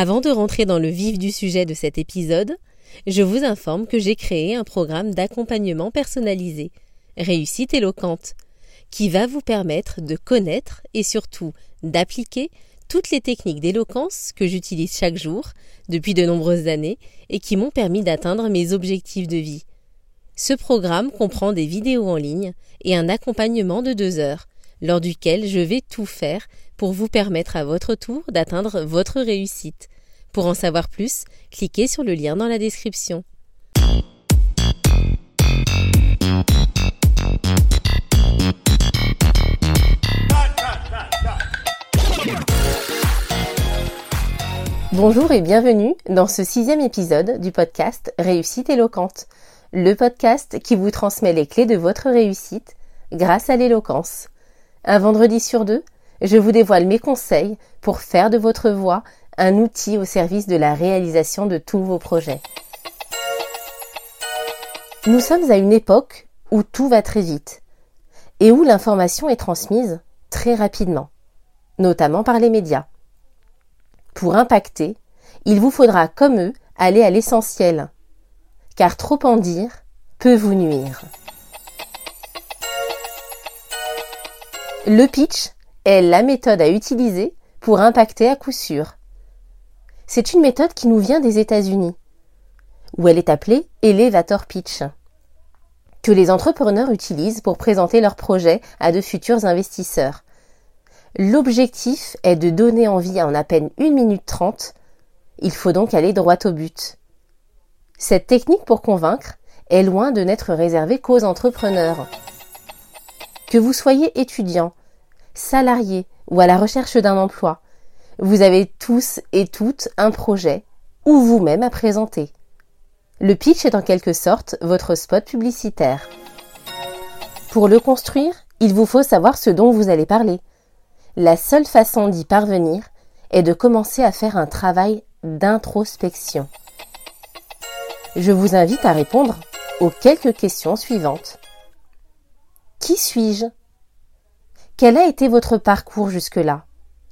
Avant de rentrer dans le vif du sujet de cet épisode, je vous informe que j'ai créé un programme d'accompagnement personnalisé, Réussite éloquente, qui va vous permettre de connaître et surtout d'appliquer toutes les techniques d'éloquence que j'utilise chaque jour depuis de nombreuses années et qui m'ont permis d'atteindre mes objectifs de vie. Ce programme comprend des vidéos en ligne et un accompagnement de deux heures, lors duquel je vais tout faire pour vous permettre à votre tour d'atteindre votre réussite. Pour en savoir plus, cliquez sur le lien dans la description. Bonjour et bienvenue dans ce sixième épisode du podcast Réussite éloquente, le podcast qui vous transmet les clés de votre réussite grâce à l'éloquence. Un vendredi sur deux, je vous dévoile mes conseils pour faire de votre voix un outil au service de la réalisation de tous vos projets. Nous sommes à une époque où tout va très vite et où l'information est transmise très rapidement, notamment par les médias. Pour impacter, il vous faudra, comme eux, aller à l'essentiel, car trop en dire peut vous nuire. Le pitch est la méthode à utiliser pour impacter à coup sûr. C'est une méthode qui nous vient des États-Unis, où elle est appelée elevator pitch, que les entrepreneurs utilisent pour présenter leurs projets à de futurs investisseurs. L'objectif est de donner envie en à peine 1 minute 30. Il faut donc aller droit au but. Cette technique pour convaincre est loin de n'être réservée qu'aux entrepreneurs. Que vous soyez étudiant, salarié ou à la recherche d'un emploi, vous avez tous et toutes un projet ou vous-même à présenter. Le pitch est en quelque sorte votre spot publicitaire. Pour le construire, il vous faut savoir ce dont vous allez parler. La seule façon d'y parvenir est de commencer à faire un travail d'introspection. Je vous invite à répondre aux quelques questions suivantes. Qui suis-je? Quel a été votre parcours jusque-là?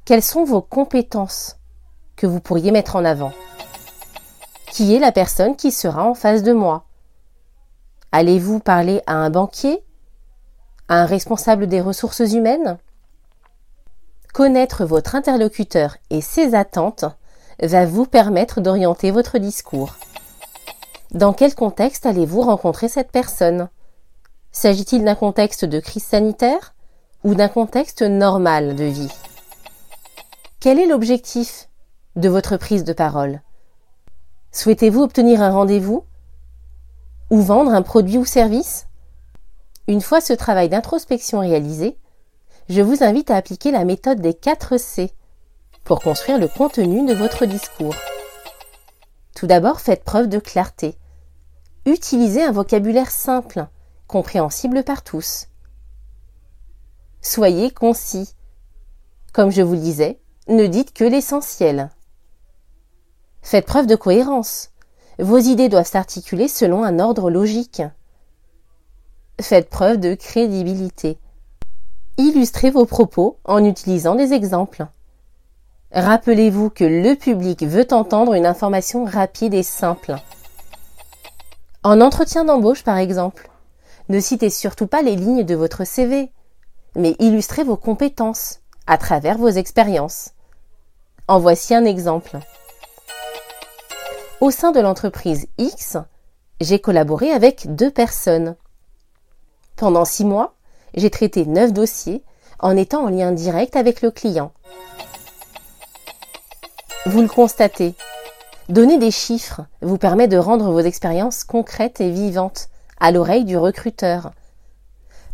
Quelles sont vos compétences que vous pourriez mettre en avant? Qui est la personne qui sera en face de moi? Allez-vous parler à un banquier? À un responsable des ressources humaines? Connaître votre interlocuteur et ses attentes va vous permettre d'orienter votre discours. Dans quel contexte allez-vous rencontrer cette personne? S'agit-il d'un contexte de crise sanitaire? Ou d'un contexte normal de vie Quel est l'objectif de votre prise de parole? Souhaitez-vous obtenir un rendez-vous ou vendre un produit ou service? Une fois ce travail d'introspection réalisé, je vous invite à appliquer la méthode des 4 C pour construire le contenu de votre discours. Tout d'abord, faites preuve de clarté. Utilisez un vocabulaire simple, compréhensible par tous. Soyez concis. Comme je vous le disais, ne dites que l'essentiel. Faites preuve de cohérence. Vos idées doivent s'articuler selon un ordre logique. Faites preuve de crédibilité. Illustrez vos propos en utilisant des exemples. Rappelez-vous que le public veut entendre une information rapide et simple. En entretien d'embauche, par exemple, ne citez surtout pas les lignes de votre CV, mais illustrez vos compétences à travers vos expériences. En voici un exemple. Au sein de l'entreprise X, j'ai collaboré avec deux personnes. Pendant six mois, j'ai traité neuf dossiers en étant en lien direct avec le client. Vous le constatez. Donner des chiffres vous permet de rendre vos expériences concrètes et vivantes à l'oreille du recruteur.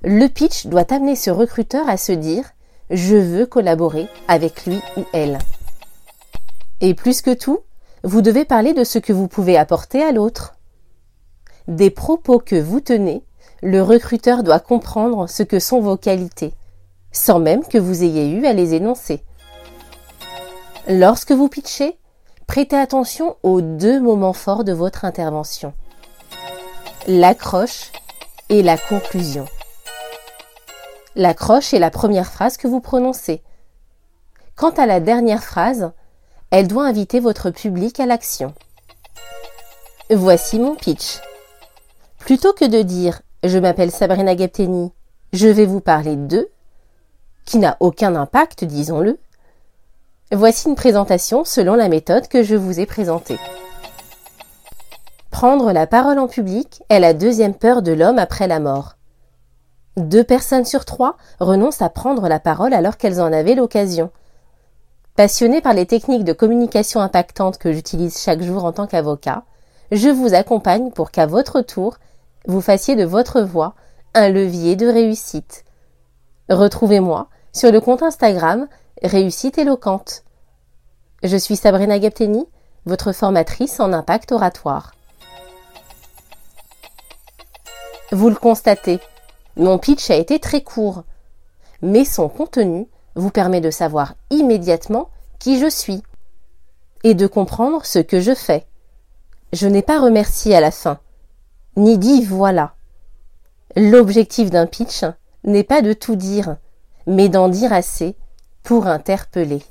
Le pitch doit amener ce recruteur à se dire je veux collaborer avec lui ou elle. Et plus que tout, vous devez parler de ce que vous pouvez apporter à l'autre. Des propos que vous tenez, le recruteur doit comprendre ce que sont vos qualités, sans même que vous ayez eu à les énoncer. Lorsque vous pitchez, prêtez attention aux deux moments forts de votre intervention. L'accroche et la conclusion. L'accroche est la première phrase que vous prononcez. Quant à la dernière phrase, Elle doit inviter votre public à l'action. Voici mon pitch. Plutôt que de dire je m'appelle Sabrina Gapteni, je vais vous parler d'eux, qui n'a aucun impact, disons-le, voici une présentation selon la méthode que je vous ai présentée. Prendre la parole en public est la deuxième peur de l'homme après la mort. Deux personnes sur trois renoncent à prendre la parole alors qu'elles en avaient l'occasion. Passionné par les techniques de communication impactantes que j'utilise chaque jour en tant qu'avocat, je vous accompagne pour qu'à votre tour, vous fassiez de votre voix un levier de réussite. Retrouvez-moi sur le compte Instagram Réussite éloquente. Je suis Sabrina Gapteni, votre formatrice en impact oratoire. Vous le constatez, mon pitch a été très court, mais son contenu vous permet de savoir immédiatement qui je suis et de comprendre ce que je fais. Je n'ai pas remercié à la fin, ni dit voilà. L'objectif d'un pitch n'est pas de tout dire, mais d'en dire assez pour interpeller.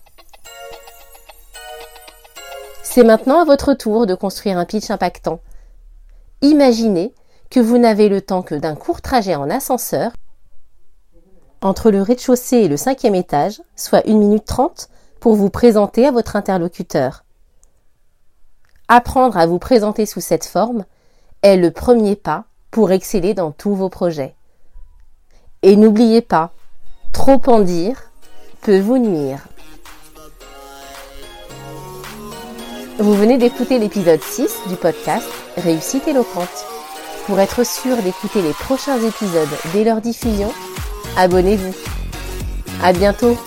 C'est maintenant à votre tour de construire un pitch impactant. Imaginez que vous n'avez le temps que d'un court trajet en ascenseur entre le rez-de-chaussée et le cinquième étage, soit une minute trente, pour vous présenter à votre interlocuteur. Apprendre à vous présenter sous cette forme est le premier pas pour exceller dans tous vos projets. Et n'oubliez pas, trop en dire peut vous nuire. Vous venez d'écouter l'épisode 6 du podcast Réussite éloquente. Pour être sûr d'écouter les prochains épisodes dès leur diffusion, abonnez-vous. À bientôt!